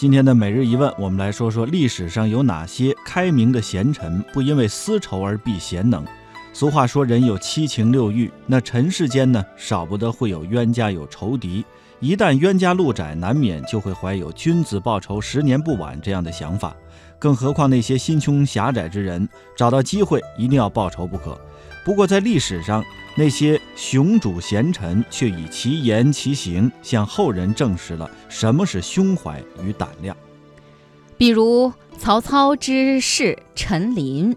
今天的每日一问，我们来说说历史上有哪些开明的贤臣不因为私仇而避贤能。俗话说人有七情六欲，那尘世间呢，少不得会有冤家有仇敌。一旦冤家路窄，难免就会怀有君子报仇，十年不晚这样的想法。更何况那些心胸狭窄之人，找到机会一定要报仇不可。不过在历史上，那些雄主贤臣却以其言其行，向后人证实了什么是胸怀与胆量。比如曹操之士陈琳，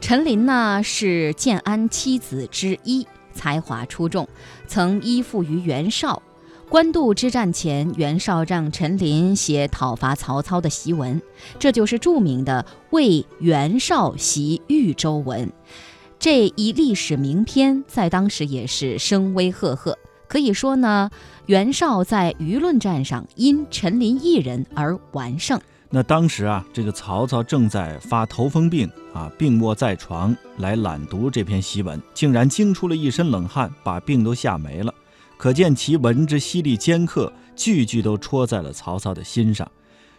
陈琳呢是建安七子之一，才华出众，曾依附于袁绍。官渡之战前，袁绍让陈琳写讨伐曹操的檄文，这就是著名的《为袁绍檄豫州文》。这一历史名篇在当时也是声威赫赫，可以说呢，袁绍在舆论战上因陈琳一人而完胜。那当时啊，这个曹操正在发头风病啊，病卧在床来览读这篇檄文，竟然惊出了一身冷汗，把病都吓没了。可见其文之犀利尖刻，句句都戳在了曹操的心上。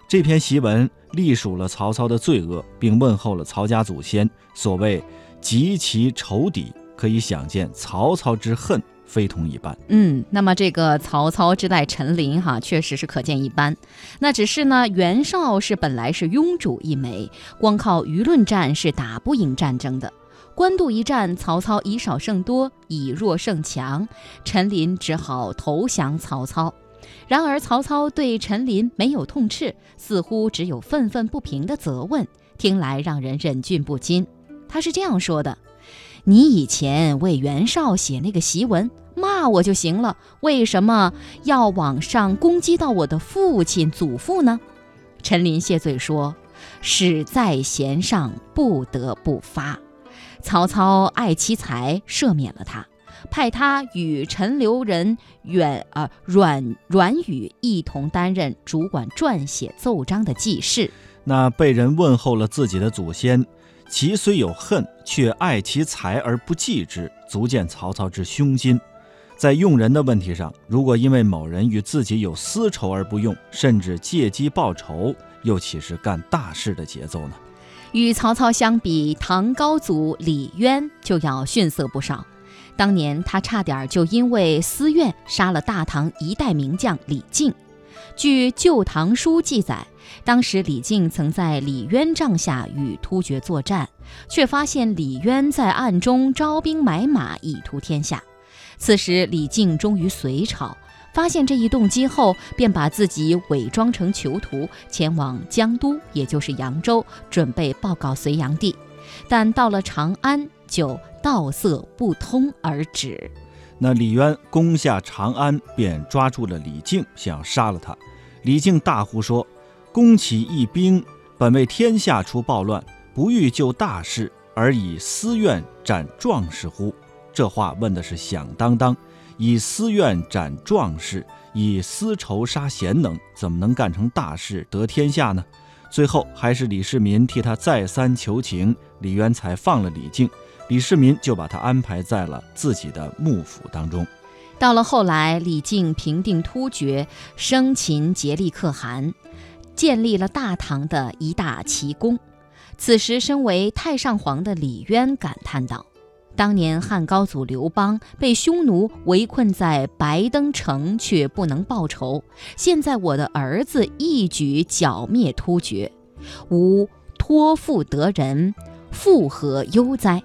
这篇檄文隶属了曹操的罪恶，并问候了曹家祖先。所谓。及其仇敌，可以想见曹操之恨非同一般。嗯，那么这个曹操之代陈琳哈，确实是可见一斑。那只是呢，袁绍是本来是庸主一枚，光靠舆论战是打不赢战争的。官渡一战，曹操以少胜多，以弱胜强，陈琳只好投降曹操。然而曹操对陈琳没有痛斥，似乎只有愤愤不平的责问，听来让人忍俊不禁。他是这样说的：“你以前为袁绍写那个檄文，骂我就行了，为什么要往上攻击到我的父亲、祖父呢？”陈琳谢罪说：“是在弦上，不得不发。”曹操爱其才，赦免了他，派他与陈留人阮啊阮阮宇一同担任主管撰写奏章的记事。那被人问候了自己的祖先。其虽有恨，却爱其才而不忌之，足见曹操之胸襟。在用人的问题上，如果因为某人与自己有私仇而不用，甚至借机报仇，又岂是干大事的节奏呢？与曹操相比，唐高祖李渊就要逊色不少。当年他差点就因为私怨杀了大唐一代名将李靖。据《旧唐书》记载，当时李靖曾在李渊帐下与突厥作战，却发现李渊在暗中招兵买马，以图天下。此时李靖忠于隋朝，发现这一动机后，便把自己伪装成囚徒，前往江都，也就是扬州，准备报告隋炀帝。但到了长安，就道色不通而止。那李渊攻下长安，便抓住了李靖，想要杀了他。李靖大呼说：“攻起义兵，本为天下除暴乱，不欲救大事，而以私怨斩壮士乎？”这话问的是响当当。以私怨斩壮士，以私仇杀贤能，怎么能干成大事得天下呢？最后还是李世民替他再三求情，李渊才放了李靖。李世民就把他安排在了自己的幕府当中。到了后来，李靖平定突厥，生擒竭力可汗，建立了大唐的一大奇功。此时，身为太上皇的李渊感叹道：“当年汉高祖刘邦被匈奴围困在白登城，却不能报仇；现在我的儿子一举剿灭突厥，吾托付得人，复何忧哉？”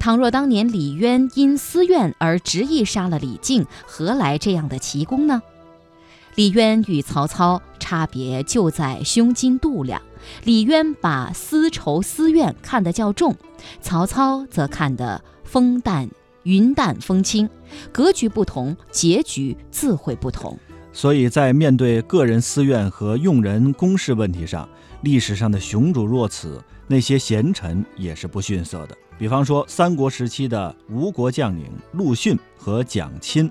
倘若当年李渊因私怨而执意杀了李靖，何来这样的奇功呢？李渊与曹操差别就在胸襟度量，李渊把私仇私怨看得较重，曹操则看得风淡云淡风轻。格局不同，结局自会不同。所以在面对个人私怨和用人公事问题上，历史上的雄主若此，那些贤臣也是不逊色的。比方说，三国时期的吴国将领陆逊和蒋钦，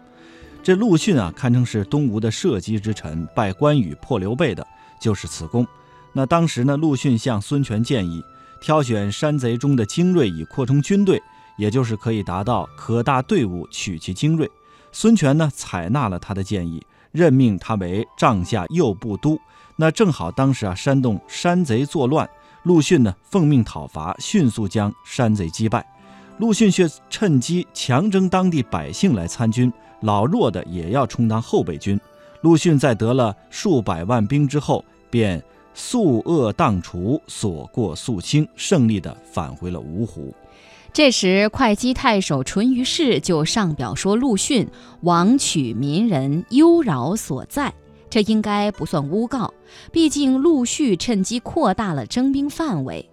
这陆逊啊，堪称是东吴的社稷之臣，拜关羽、破刘备的就是此功。那当时呢，陆逊向孙权建议，挑选山贼中的精锐以扩充军队，也就是可以达到可大队伍取其精锐。孙权呢，采纳了他的建议。任命他为帐下右部都。那正好当时啊，山东山贼作乱，陆逊呢奉命讨伐，迅速将山贼击败。陆逊却趁机强征当地百姓来参军，老弱的也要充当后备军。陆逊在得了数百万兵之后，便肃恶荡除，所过肃清，胜利地返回了芜湖。这时，会稽太守淳于氏就上表说陆逊枉取民人，忧扰所在。这应该不算诬告，毕竟陆逊趁机扩大了征兵范围。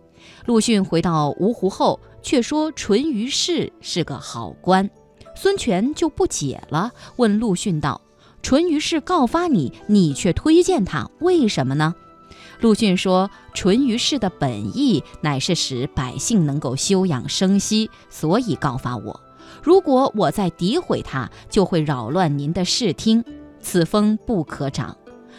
陆逊回到芜湖后，却说淳于氏是个好官。孙权就不解了，问陆逊道：“淳于氏告发你，你却推荐他，为什么呢？”陆逊说：“淳于氏的本意乃是使百姓能够休养生息，所以告发我。如果我再诋毁他，就会扰乱您的视听。”此风不可长。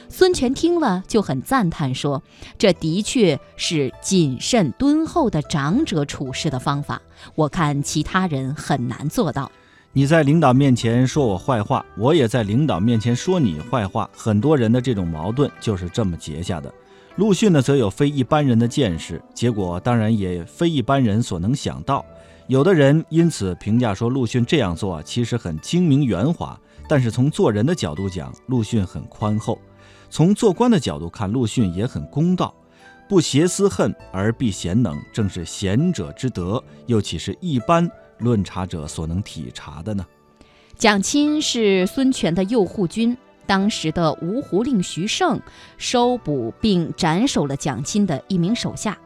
孙权听了就很赞叹，说：“这的确是谨慎敦厚的长者处事的方法，我看其他人很难做到。你在领导面前说我坏话，我也在领导面前说你坏话，很多人的这种矛盾就是这么结下的。”陆逊呢，则有非一般人的见识，结果当然也非一般人所能想到。有的人因此评价说，陆逊这样做其实很精明圆滑。但是从做人的角度讲，陆逊很宽厚；从做官的角度看，陆逊也很公道。不挟私恨而避贤能，正是贤者之德，又岂是一般论察者所能体察的呢？蒋钦是孙权的右护军，当时的芜湖令徐盛收捕并斩首了蒋钦的一名手下。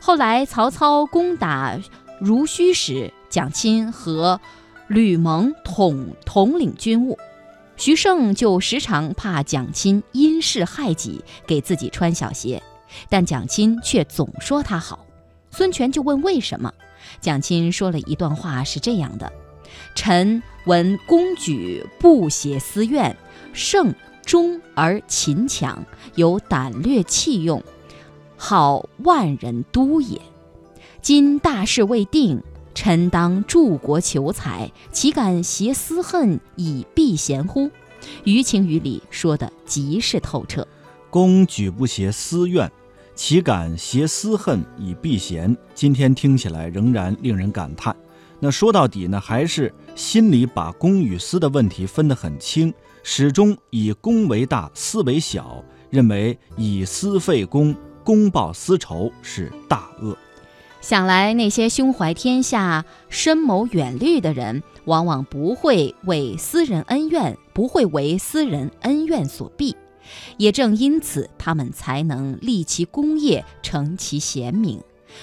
后来曹操攻打濡须时，蒋钦和。吕蒙统统领军务，徐盛就时常怕蒋钦因事害己，给自己穿小鞋，但蒋钦却总说他好。孙权就问为什么，蒋钦说了一段话，是这样的：“臣闻公举不挟私怨，胜忠而勤强，有胆略气用，好万人督也。今大事未定。”臣当助国求财，岂敢挟私恨以避嫌乎？于情于理说的极是透彻。公举不挟私怨，岂敢挟私恨以避嫌？今天听起来仍然令人感叹。那说到底呢，还是心里把公与私的问题分得很清，始终以公为大，私为小，认为以私废公，公报私仇是大恶。想来，那些胸怀天下、深谋远虑的人，往往不会为私人恩怨，不会为私人恩怨所避。也正因此，他们才能立其功业，成其贤名。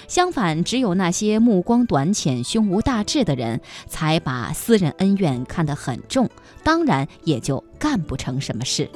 相反，只有那些目光短浅、胸无大志的人，才把私人恩怨看得很重，当然也就干不成什么事。